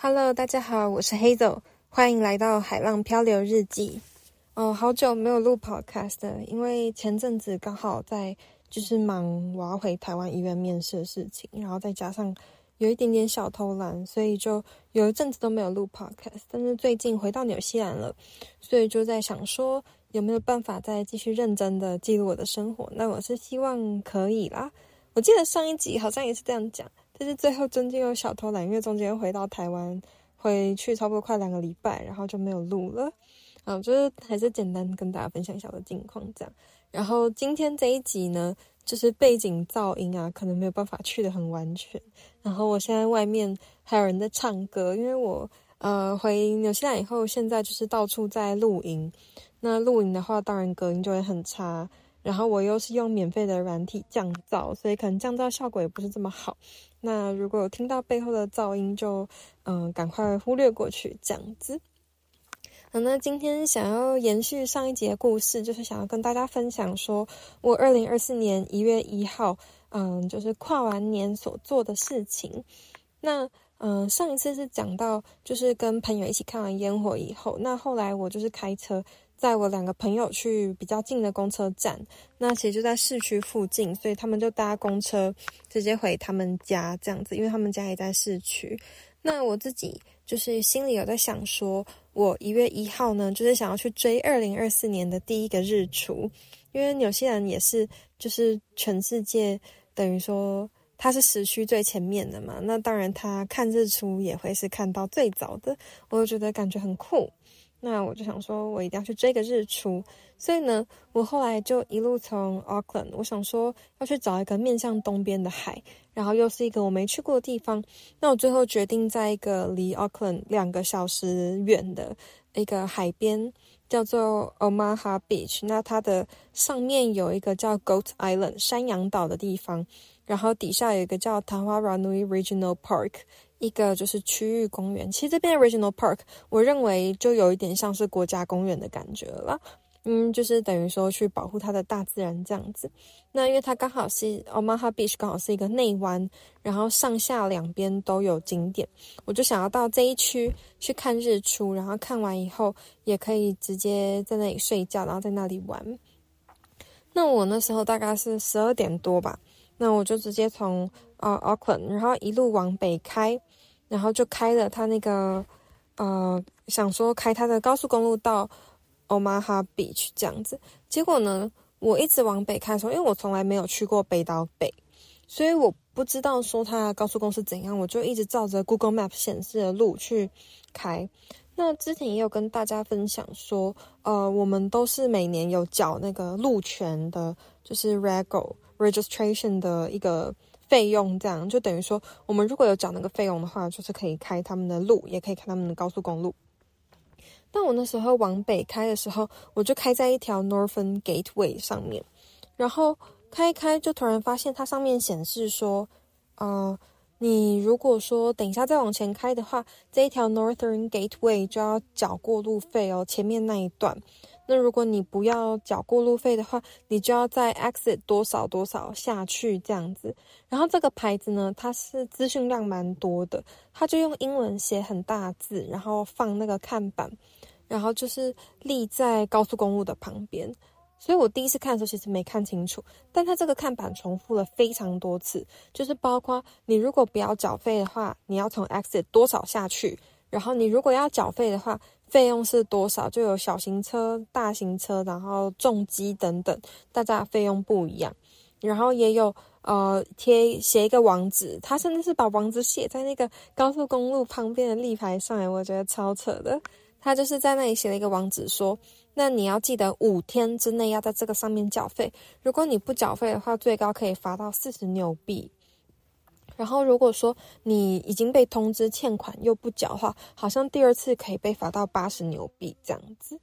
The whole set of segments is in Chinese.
Hello，大家好，我是 Hazel，欢迎来到海浪漂流日记。哦，好久没有录 Podcast 了，因为前阵子刚好在就是忙我要回台湾医院面试的事情，然后再加上有一点点小偷懒，所以就有一阵子都没有录 Podcast。但是最近回到纽西兰了，所以就在想说有没有办法再继续认真的记录我的生活。那我是希望可以啦。我记得上一集好像也是这样讲。但是最后中间有小偷懒，因为中间回到台湾，回去差不多快两个礼拜，然后就没有录了。嗯，就是还是简单跟大家分享一下我的近况这样。然后今天这一集呢，就是背景噪音啊，可能没有办法去的很完全。然后我现在外面还有人在唱歌，因为我呃回纽西兰以后，现在就是到处在露营。那露营的话，当然隔音就会很差。然后我又是用免费的软体降噪，所以可能降噪效果也不是这么好。那如果有听到背后的噪音就，嗯赶快忽略过去，这样子。好，那今天想要延续上一节故事，就是想要跟大家分享说，我二零二四年一月一号，嗯，就是跨完年所做的事情。那嗯，上一次是讲到，就是跟朋友一起看完烟火以后，那后来我就是开车。载我两个朋友去比较近的公车站，那其实就在市区附近，所以他们就搭公车直接回他们家这样子，因为他们家也在市区。那我自己就是心里有在想说，我一月一号呢，就是想要去追二零二四年的第一个日出，因为纽西兰也是就是全世界等于说它是时区最前面的嘛，那当然它看日出也会是看到最早的，我就觉得感觉很酷。那我就想说，我一定要去追个日出，所以呢，我后来就一路从 Auckland，我想说要去找一个面向东边的海，然后又是一个我没去过的地方。那我最后决定在一个离 Auckland 两个小时远的一个海边，叫做 Omaha Beach。那它的上面有一个叫 Goat Island 山羊岛的地方，然后底下有一个叫 Tahuranui Regional Park。一个就是区域公园，其实这边的 Regional Park，我认为就有一点像是国家公园的感觉了，嗯，就是等于说去保护它的大自然这样子。那因为它刚好是 Omaha Beach，刚好是一个内湾，然后上下两边都有景点，我就想要到这一区去看日出，然后看完以后也可以直接在那里睡觉，然后在那里玩。那我那时候大概是十二点多吧，那我就直接从呃 Auckland，然后一路往北开。然后就开了他那个，呃，想说开他的高速公路到 Omaha Beach 这样子。结果呢，我一直往北开的时候，因为我从来没有去过北岛北，所以我不知道说他的高速公路是怎样，我就一直照着 Google Map 显示的路去开。那之前也有跟大家分享说，呃，我们都是每年有缴那个路权的，就是 Rego Registration 的一个。费用这样就等于说，我们如果有缴那个费用的话，就是可以开他们的路，也可以开他们的高速公路。但我那时候往北开的时候，我就开在一条 Northern Gateway 上面，然后开一开就突然发现它上面显示说，呃，你如果说等一下再往前开的话，这一条 Northern Gateway 就要缴过路费哦，前面那一段。那如果你不要缴过路费的话，你就要在 exit 多少多少下去这样子。然后这个牌子呢，它是资讯量蛮多的，它就用英文写很大字，然后放那个看板，然后就是立在高速公路的旁边。所以我第一次看的时候其实没看清楚，但它这个看板重复了非常多次，就是包括你如果不要缴费的话，你要从 exit 多少下去，然后你如果要缴费的话。费用是多少？就有小型车、大型车，然后重机等等，大家费用不一样。然后也有呃贴写一个网址，他甚至是把网址写在那个高速公路旁边的立牌上，哎，我觉得超扯的。他就是在那里写了一个网址，说，那你要记得五天之内要在这个上面缴费，如果你不缴费的话，最高可以罚到四十纽币。然后，如果说你已经被通知欠款又不缴的话，好像第二次可以被罚到八十纽币这样子。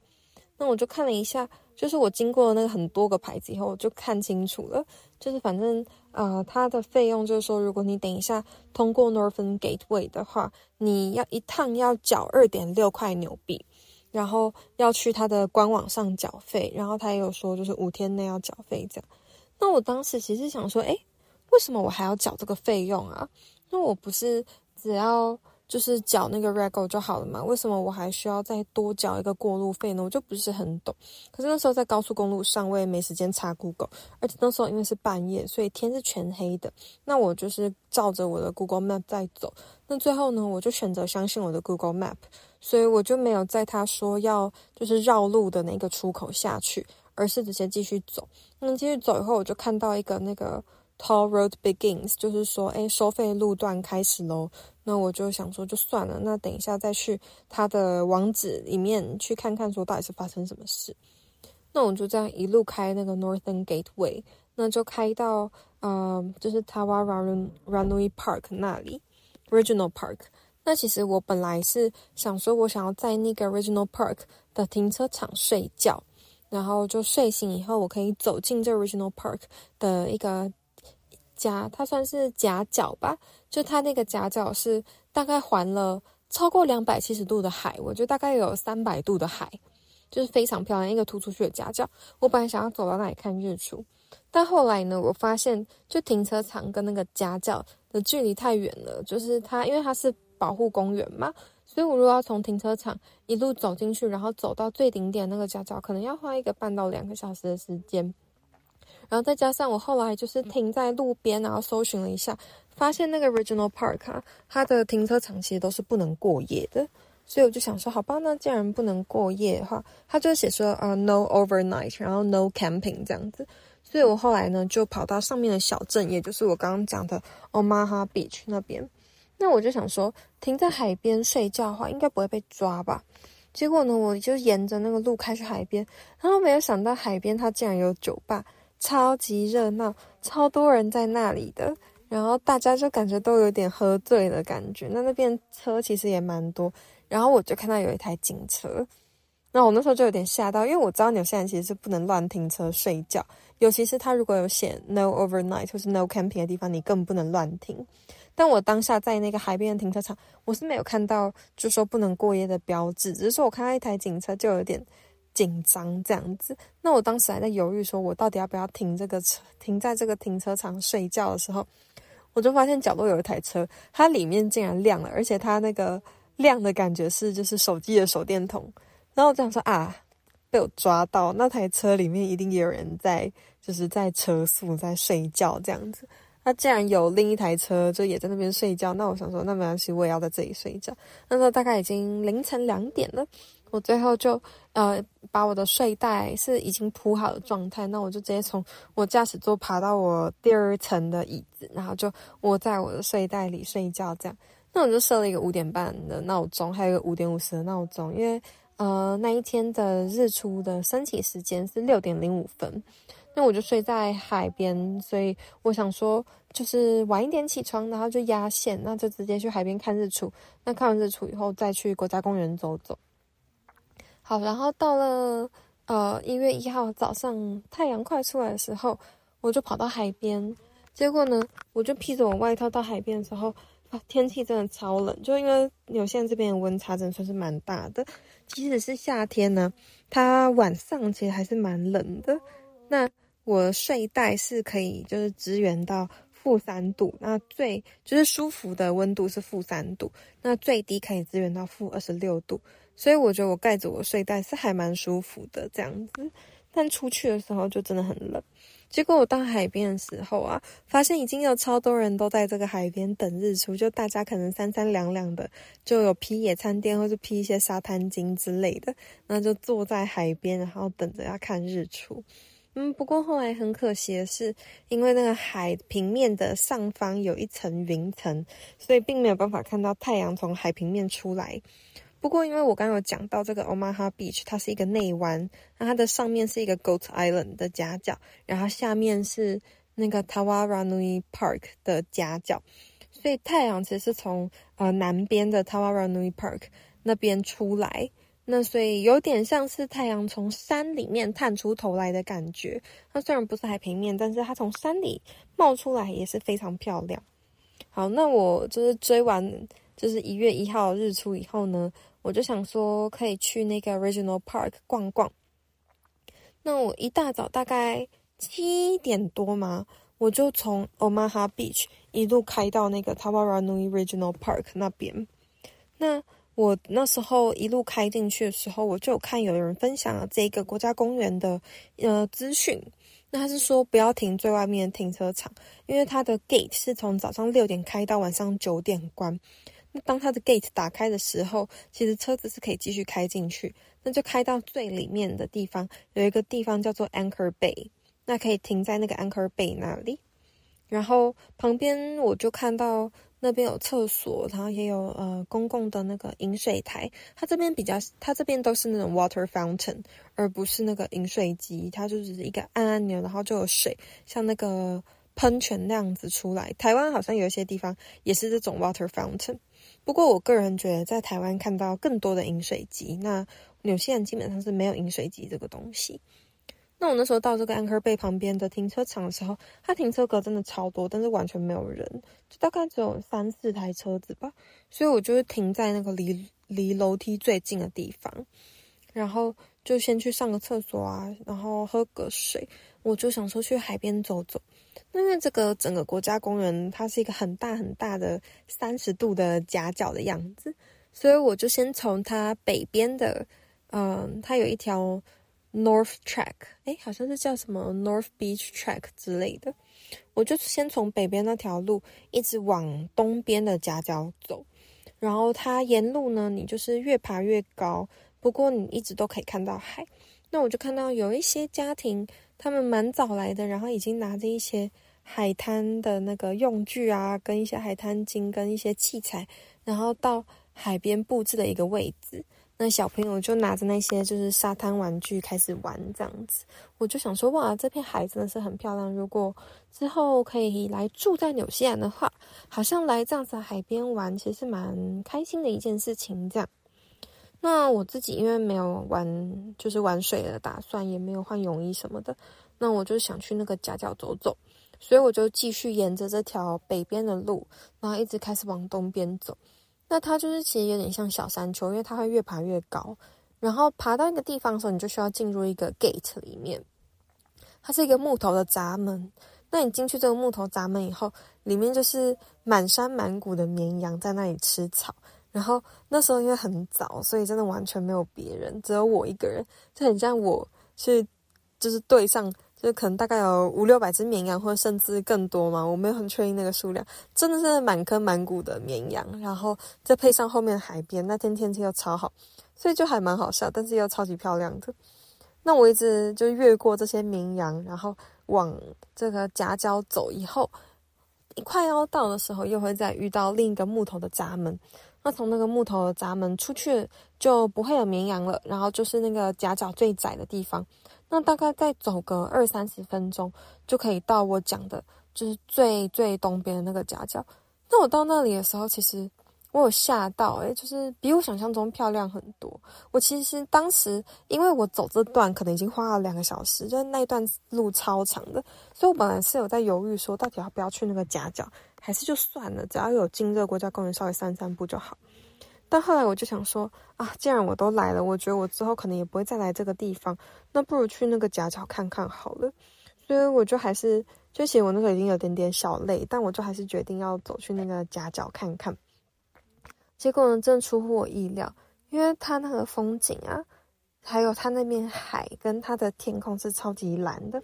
那我就看了一下，就是我经过那个很多个牌子以后，我就看清楚了。就是反正呃，它的费用就是说，如果你等一下通过 Northern Gateway 的话，你要一趟要缴二点六块纽币，然后要去它的官网上缴费，然后他也有说就是五天内要缴费这样。那我当时其实想说，诶。为什么我还要缴这个费用啊？那我不是只要就是缴那个 rego 就好了嘛？为什么我还需要再多缴一个过路费呢？我就不是很懂。可是那时候在高速公路上，我也没时间查 Google，而且那时候因为是半夜，所以天是全黑的。那我就是照着我的 Google Map 在走。那最后呢，我就选择相信我的 Google Map，所以我就没有在他说要就是绕路的那个出口下去，而是直接继续走。那继续走以后，我就看到一个那个 Toll Road Begins，就是说，诶，收费路段开始喽。那我就想说，就算了。那等一下再去他的网址里面去看看，说到底是发生什么事。那我就这样一路开那个 Northern Gateway，那就开到呃，就是 Tawaranui Park 那里，Regional Park。那其实我本来是想说，我想要在那个 Regional Park 的停车场睡觉，然后就睡醒以后，我可以走进这 Regional Park 的一个。夹，它算是夹角吧，就它那个夹角是大概环了超过两百七十度的海，我觉得大概有三百度的海，就是非常漂亮一个突出去的夹角。我本来想要走到那里看日出，但后来呢，我发现就停车场跟那个夹角的距离太远了，就是它因为它是保护公园嘛，所以我如果要从停车场一路走进去，然后走到最顶点那个夹角，可能要花一个半到两个小时的时间。然后再加上我后来就是停在路边，然后搜寻了一下，发现那个 Regional Park 啊，它的停车场其实都是不能过夜的，所以我就想说，好吧，那既然不能过夜的话，它就写说啊、uh, no overnight，然后 no camping 这样子，所以我后来呢就跑到上面的小镇，也就是我刚刚讲的 Omaha Beach 那边，那我就想说，停在海边睡觉的话，应该不会被抓吧？结果呢，我就沿着那个路开去海边，然后没有想到海边它竟然有酒吧。超级热闹，超多人在那里的，然后大家就感觉都有点喝醉的感觉。那那边车其实也蛮多，然后我就看到有一台警车，那我那时候就有点吓到，因为我知道纽西兰其实是不能乱停车睡觉，尤其是他如果有写 no overnight 或是 no camping 的地方，你更不能乱停。但我当下在那个海边的停车场，我是没有看到就说不能过夜的标志，只是说我看到一台警车就有点。紧张这样子，那我当时还在犹豫，说我到底要不要停这个车，停在这个停车场睡觉的时候，我就发现角落有一台车，它里面竟然亮了，而且它那个亮的感觉是就是手机的手电筒。然后我这样说啊，被我抓到，那台车里面一定也有人在，就是在车速在睡觉这样子。那既然有另一台车就也在那边睡觉，那我想说那没关系，我也要在这里睡觉。那时候大概已经凌晨两点了。我最后就呃把我的睡袋是已经铺好的状态，那我就直接从我驾驶座爬到我第二层的椅子，然后就窝在我的睡袋里睡觉。这样，那我就设了一个五点半的闹钟，还有一个五点五十的闹钟，因为呃那一天的日出的升起时间是六点零五分，那我就睡在海边，所以我想说就是晚一点起床，然后就压线，那就直接去海边看日出。那看完日出以后，再去国家公园走走。好，然后到了呃一月一号早上，太阳快出来的时候，我就跑到海边。结果呢，我就披着我外套到海边的时候，啊，天气真的超冷，就因为纽西兰这边的温差真的算是蛮大的。即使是夏天呢，它晚上其实还是蛮冷的。那我睡袋是可以就是支援到负三度，那最就是舒服的温度是负三度，那最低可以支援到负二十六度。所以我觉得我盖着我睡袋是还蛮舒服的这样子，但出去的时候就真的很冷。结果我到海边的时候啊，发现已经有超多人都在这个海边等日出，就大家可能三三两两的，就有披野餐垫或者披一些沙滩巾之类的，那就坐在海边，然后等着要看日出。嗯，不过后来很可惜的是，因为那个海平面的上方有一层云层，所以并没有办法看到太阳从海平面出来。不过，因为我刚有讲到这个 Omaha Beach，它是一个内湾，那它的上面是一个 Goat Island 的夹角，然后下面是那个 Tawaranui Park 的夹角，所以太阳其实是从呃南边的 Tawaranui Park 那边出来，那所以有点像是太阳从山里面探出头来的感觉。它虽然不是海平面，但是它从山里冒出来也是非常漂亮。好，那我就是追完就是一月一号日出以后呢，我就想说可以去那个 Regional Park 逛逛。那我一大早大概七点多嘛，我就从 Omaha Beach 一路开到那个 Tawaranui Regional Park 那边。那我那时候一路开进去的时候，我就有看有人分享了这个国家公园的呃资讯。那他是说不要停最外面的停车场，因为它的 gate 是从早上六点开到晚上九点关。当它的 gate 打开的时候，其实车子是可以继续开进去。那就开到最里面的地方，有一个地方叫做 Anchor Bay，那可以停在那个 Anchor Bay 那里。然后旁边我就看到那边有厕所，然后也有呃公共的那个饮水台。它这边比较，它这边都是那种 water fountain，而不是那个饮水机。它就只是一个按按钮，然后就有水，像那个喷泉那样子出来。台湾好像有一些地方也是这种 water fountain，不过我个人觉得在台湾看到更多的饮水机。那纽西兰基本上是没有饮水机这个东西。那我那时候到这个 Anchor Bay 旁边的停车场的时候，它停车格真的超多，但是完全没有人，就大概只有三四台车子吧。所以我就是停在那个离离楼梯最近的地方，然后就先去上个厕所啊，然后喝个水。我就想说去海边走走。那因为这个整个国家公园它是一个很大很大的三十度的夹角的样子，所以我就先从它北边的。嗯，它有一条 North Track，诶，好像是叫什么 North Beach Track 之类的。我就先从北边那条路一直往东边的夹角走，然后它沿路呢，你就是越爬越高，不过你一直都可以看到海。那我就看到有一些家庭，他们蛮早来的，然后已经拿着一些海滩的那个用具啊，跟一些海滩巾跟一些器材，然后到海边布置的一个位置。那小朋友就拿着那些就是沙滩玩具开始玩这样子，我就想说哇，这片海真的是很漂亮。如果之后可以来住在纽西兰的话，好像来这样子海边玩，其实蛮开心的一件事情。这样，那我自己因为没有玩就是玩水的打算，也没有换泳衣什么的，那我就想去那个夹角走走，所以我就继续沿着这条北边的路，然后一直开始往东边走。那它就是其实有点像小山丘，因为它会越爬越高，然后爬到一个地方的时候，你就需要进入一个 gate 里面，它是一个木头的闸门。那你进去这个木头闸门以后，里面就是满山满谷的绵羊在那里吃草。然后那时候因为很早，所以真的完全没有别人，只有我一个人，就很像我去就是对上。就可能大概有五六百只绵羊，或者甚至更多嘛，我没有很确定那个数量。真的是满坑满谷的绵羊，然后再配上后面海边，那天天气又超好，所以就还蛮好笑，但是又超级漂亮的。那我一直就越过这些绵羊，然后往这个夹角走，以后一快要到的时候，又会再遇到另一个木头的闸门。那从那个木头的闸门出去，就不会有绵羊了，然后就是那个夹角最窄的地方。那大概再走个二三十分钟，就可以到我讲的，就是最最东边的那个夹角。那我到那里的时候，其实我有吓到，诶，就是比我想象中漂亮很多。我其实当时因为我走这段可能已经花了两个小时，就是那段路超长的，所以我本来是有在犹豫说，到底要不要去那个夹角，还是就算了，只要有进这个国家公园稍微散散步就好。但后来我就想说啊，既然我都来了，我觉得我之后可能也不会再来这个地方，那不如去那个夹角看看好了。所以我就还是，就其实我那时候已经有点点小累，但我就还是决定要走去那个夹角看看。结果呢，真出乎我意料，因为它那个风景啊，还有它那边海跟它的天空是超级蓝的，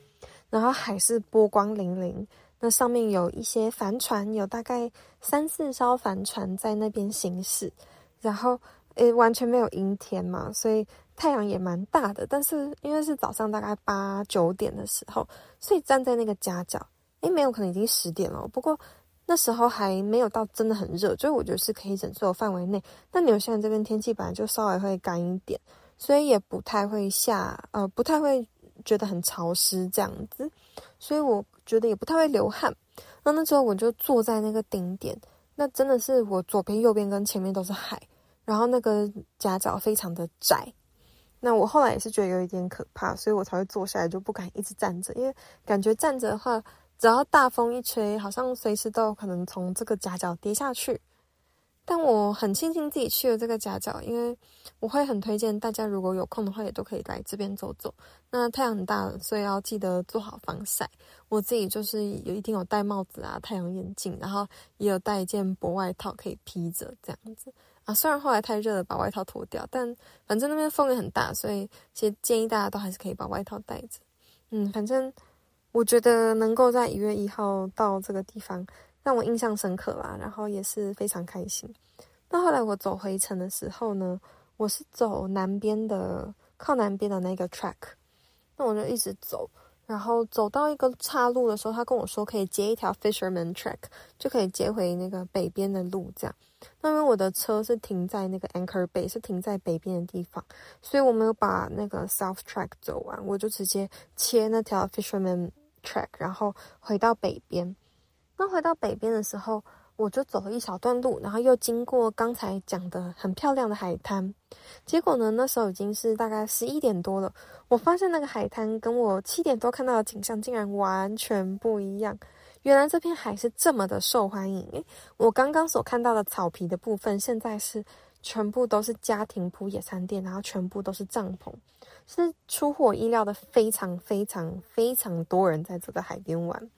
然后海是波光粼粼，那上面有一些帆船，有大概三四艘帆船在那边行驶。然后，诶，完全没有阴天嘛，所以太阳也蛮大的。但是因为是早上大概八九点的时候，所以站在那个夹角，诶，没有可能已经十点了。不过那时候还没有到真的很热，所以我觉得是可以忍受范围内。但纽西兰这边天气本来就稍微会干一点，所以也不太会下，呃，不太会觉得很潮湿这样子。所以我觉得也不太会流汗。那那时候我就坐在那个顶点，那真的是我左边、右边跟前面都是海。然后那个夹角非常的窄，那我后来也是觉得有一点可怕，所以我才会坐下来，就不敢一直站着，因为感觉站着的话，只要大风一吹，好像随时都有可能从这个夹角跌下去。但我很庆幸自己去了这个夹角，因为我会很推荐大家，如果有空的话，也都可以来这边走走。那太阳很大，所以要记得做好防晒。我自己就是有一定有戴帽子啊、太阳眼镜，然后也有带一件薄外套可以披着这样子。啊。虽然后来太热了，把外套脱掉，但反正那边风也很大，所以其实建议大家都还是可以把外套带着。嗯，反正我觉得能够在一月一号到这个地方，让我印象深刻啦，然后也是非常开心。那后来我走回程的时候呢，我是走南边的，靠南边的那个 track，那我就一直走。然后走到一个岔路的时候，他跟我说可以接一条 Fisherman Track，就可以接回那个北边的路。这样，那因为我的车是停在那个 Anchor Bay，是停在北边的地方，所以我没有把那个 South Track 走完，我就直接切那条 Fisherman Track，然后回到北边。那回到北边的时候，我就走了一小段路，然后又经过刚才讲的很漂亮的海滩。结果呢，那时候已经是大概十一点多了。我发现那个海滩跟我七点多看到的景象竟然完全不一样。原来这片海是这么的受欢迎。诶，我刚刚所看到的草皮的部分，现在是全部都是家庭铺野餐垫，然后全部都是帐篷，是出乎我意料的非常非常非常多人在这个海边玩。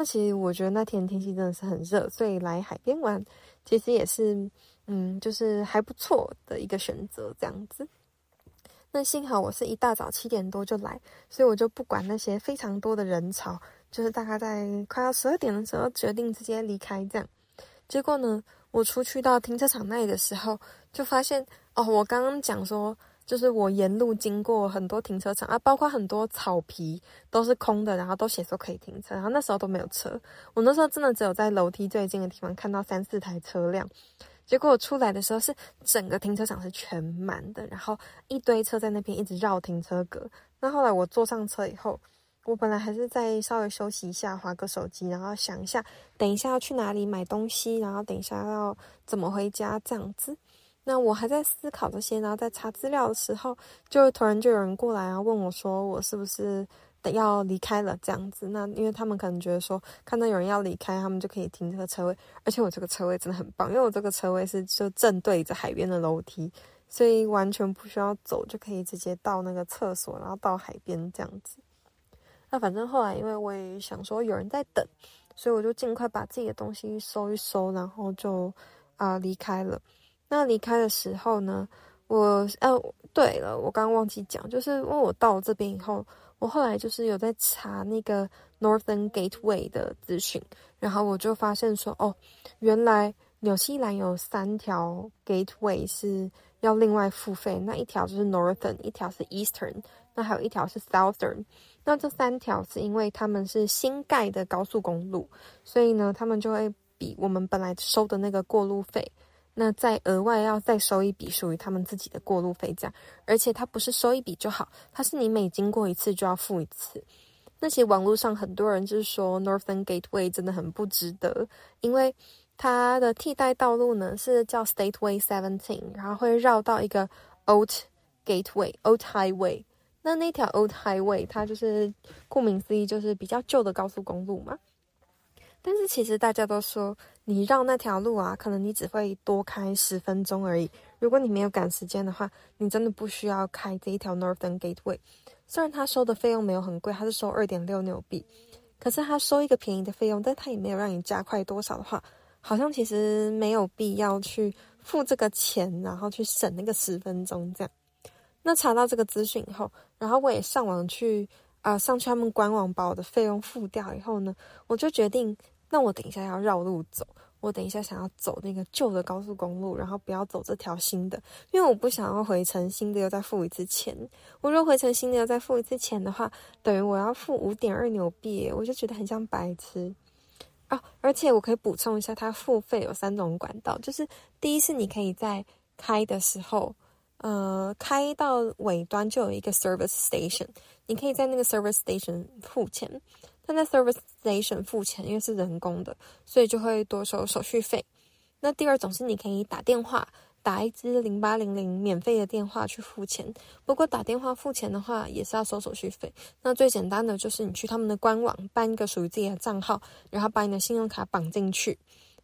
那其实我觉得那天天气真的是很热，所以来海边玩其实也是，嗯，就是还不错的一个选择这样子。那幸好我是一大早七点多就来，所以我就不管那些非常多的人潮，就是大概在快要十二点的时候决定直接离开这样。结果呢，我出去到停车场那里的时候，就发现哦，我刚刚讲说。就是我沿路经过很多停车场啊，包括很多草皮都是空的，然后都写说可以停车，然后那时候都没有车。我那时候真的只有在楼梯最近的地方看到三四台车辆，结果我出来的时候是整个停车场是全满的，然后一堆车在那边一直绕停车格。那后来我坐上车以后，我本来还是在稍微休息一下，划个手机，然后想一下等一下要去哪里买东西，然后等一下要怎么回家这样子。那我还在思考这些，然后在查资料的时候，就突然就有人过来啊，问我说我是不是得要离开了这样子。那因为他们可能觉得说看到有人要离开，他们就可以停这个车位，而且我这个车位真的很棒，因为我这个车位是就正对着海边的楼梯，所以完全不需要走就可以直接到那个厕所，然后到海边这样子。那反正后来因为我也想说有人在等，所以我就尽快把自己的东西收一收，然后就啊、离开了。那离开的时候呢，我呃，对了，我刚忘记讲，就是因为我到这边以后，我后来就是有在查那个 Northern Gateway 的资讯，然后我就发现说，哦，原来纽西兰有三条 Gateway 是要另外付费，那一条就是 Northern，一条是 Eastern，那还有一条是 Southern。那这三条是因为他们是新盖的高速公路，所以呢，他们就会比我们本来收的那个过路费。那再额外要再收一笔属于他们自己的过路费，这样，而且它不是收一笔就好，它是你每经过一次就要付一次。那其实网络上很多人就是说 Northern Gateway 真的很不值得，因为它的替代道路呢是叫 Stateway Seventeen，然后会绕到一个 Old Gateway Old Highway。那那条 Old Highway 它就是顾名思义就是比较旧的高速公路嘛。但是其实大家都说，你绕那条路啊，可能你只会多开十分钟而已。如果你没有赶时间的话，你真的不需要开这一条 Northern Gateway。虽然他收的费用没有很贵，他是收二点六纽币，可是他收一个便宜的费用，但他也没有让你加快多少的话，好像其实没有必要去付这个钱，然后去省那个十分钟这样。那查到这个资讯以后，然后我也上网去。啊、上去他们官网把我的费用付掉以后呢，我就决定，那我等一下要绕路走，我等一下想要走那个旧的高速公路，然后不要走这条新的，因为我不想要回程新的又再付一次钱。我若回程新的又再付一次钱的话，等于我要付五点二纽币，我就觉得很像白痴啊！而且我可以补充一下，它付费有三种管道，就是第一是你可以在开的时候。呃，开到尾端就有一个 service station，你可以在那个 service station 付钱。但在 service station 付钱，因为是人工的，所以就会多收手续费。那第二种是你可以打电话，打一支零八零零免费的电话去付钱。不过打电话付钱的话，也是要收手续费。那最简单的就是你去他们的官网办一个属于自己的账号，然后把你的信用卡绑进去。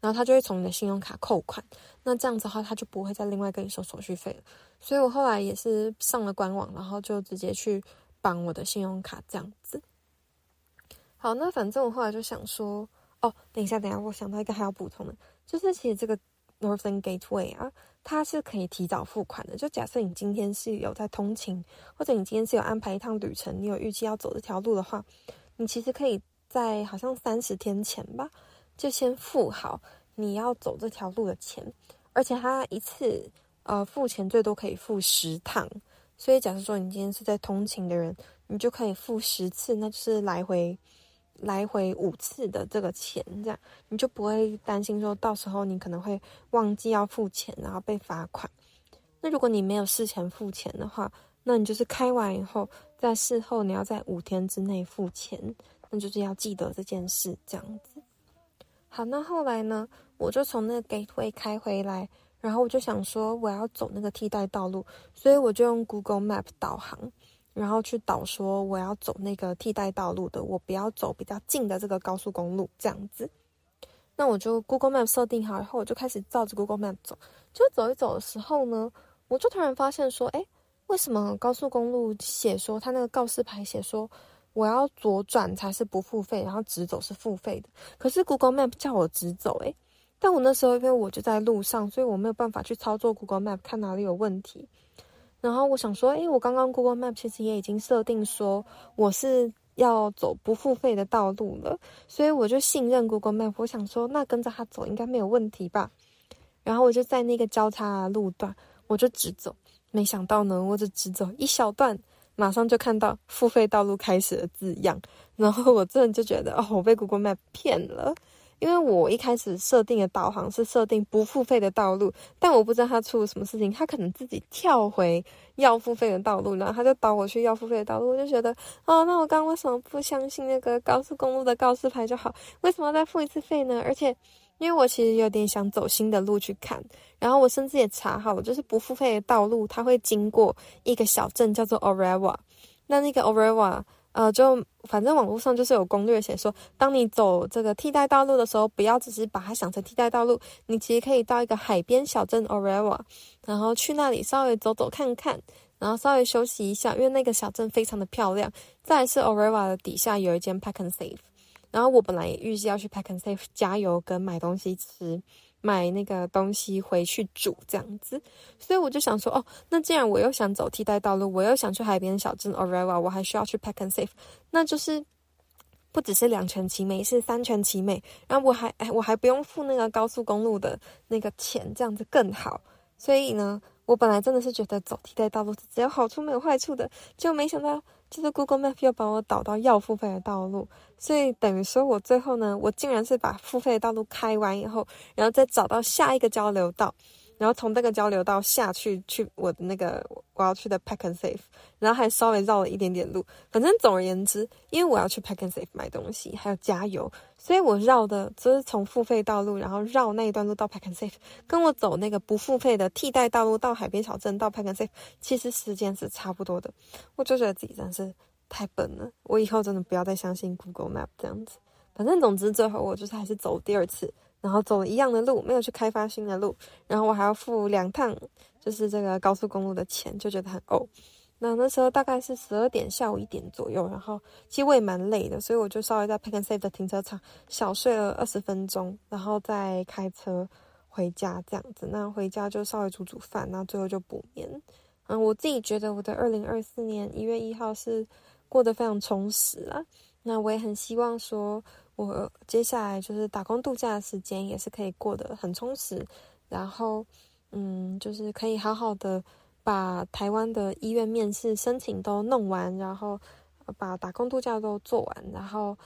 然后他就会从你的信用卡扣款，那这样子的话，他就不会再另外跟你收手续费了。所以我后来也是上了官网，然后就直接去绑我的信用卡这样子。好，那反正我后来就想说，哦，等一下，等一下，我想到一个还要补充的，就是其实这个 Northern Gateway 啊，它是可以提早付款的。就假设你今天是有在通勤，或者你今天是有安排一趟旅程，你有预计要走这条路的话，你其实可以在好像三十天前吧，就先付好你要走这条路的钱，而且他一次呃付钱最多可以付十趟。所以，假设说你今天是在通勤的人，你就可以付十次，那就是来回来回五次的这个钱，这样你就不会担心说到时候你可能会忘记要付钱，然后被罚款。那如果你没有事前付钱的话，那你就是开完以后，在事后你要在五天之内付钱，那就是要记得这件事，这样子。好，那后来呢，我就从那个 gateway 开回来。然后我就想说，我要走那个替代道路，所以我就用 Google Map 导航，然后去导说我要走那个替代道路的，我不要走比较近的这个高速公路这样子。那我就 Google Map 设定好，然后我就开始照着 Google Map 走。就走一走的时候呢，我就突然发现说，哎，为什么高速公路写说它那个告示牌写说我要左转才是不付费，然后直走是付费的？可是 Google Map 叫我直走，哎。但我那时候因为我就在路上，所以我没有办法去操作 Google Map 看哪里有问题。然后我想说，诶，我刚刚 Google Map 其实也已经设定说我是要走不付费的道路了，所以我就信任 Google Map。我想说，那跟着它走应该没有问题吧。然后我就在那个交叉路段，我就直走。没想到呢，我就直走一小段，马上就看到付费道路开始的字样。然后我真的就觉得，哦，我被 Google Map 骗了。因为我一开始设定的导航是设定不付费的道路，但我不知道他出了什么事情，他可能自己跳回要付费的道路，然后他就导我去要付费的道路，我就觉得，哦，那我刚刚为什么不相信那个高速公路的告示牌就好？为什么要再付一次费呢？而且，因为我其实有点想走新的路去看，然后我甚至也查好了，就是不付费的道路，它会经过一个小镇叫做 Orewa，那那个 Orewa。呃，就反正网络上就是有攻略写说，当你走这个替代道路的时候，不要只是把它想成替代道路，你其实可以到一个海边小镇 Orewa，然后去那里稍微走走看看，然后稍微休息一下，因为那个小镇非常的漂亮。再来是 Orewa 的底下有一间 Pack and Save，然后我本来也预计要去 Pack and Save 加油跟买东西吃。买那个东西回去煮这样子，所以我就想说，哦，那既然我又想走替代道路，我又想去海边小镇 Orewa，我还需要去 Pack and Save，那就是不只是两全其美，是三全其美。然后我还，哎，我还不用付那个高速公路的那个钱，这样子更好。所以呢，我本来真的是觉得走替代道路只有好处没有坏处的，就没想到。就是 Google Map 又把我导到要付费的道路，所以等于说我最后呢，我竟然是把付费的道路开完以后，然后再找到下一个交流道。然后从这个交流道下去，去我的那个我要去的 Pack and Save，然后还稍微绕了一点点路。反正总而言之，因为我要去 Pack and Save 买东西，还有加油，所以我绕的就是从付费道路，然后绕那一段路到 Pack and Save，跟我走那个不付费的替代道路到海边小镇到 Pack and Save，其实时间是差不多的。我就觉得自己真是太笨了，我以后真的不要再相信 Google Map 这样子。反正总之最后我就是还是走第二次。然后走了一样的路，没有去开发新的路，然后我还要付两趟，就是这个高速公路的钱，就觉得很呕。那那时候大概是十二点，下午一点左右，然后其实我也蛮累的，所以我就稍微在 Pack and Save 的停车场小睡了二十分钟，然后再开车回家这样子。那回家就稍微煮煮饭，然后最后就补眠。嗯，我自己觉得我的二零二四年一月一号是过得非常充实啊。那我也很希望说。我接下来就是打工度假的时间，也是可以过得很充实，然后，嗯，就是可以好好的把台湾的医院面试申请都弄完，然后把打工度假都做完，然后，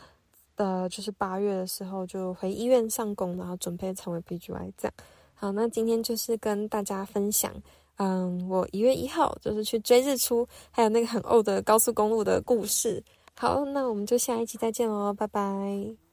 呃，就是八月的时候就回医院上工，然后准备成为 PGY 这样。好，那今天就是跟大家分享，嗯，我一月一号就是去追日出，还有那个很呕的高速公路的故事。好，那我们就下一期再见喽，拜拜。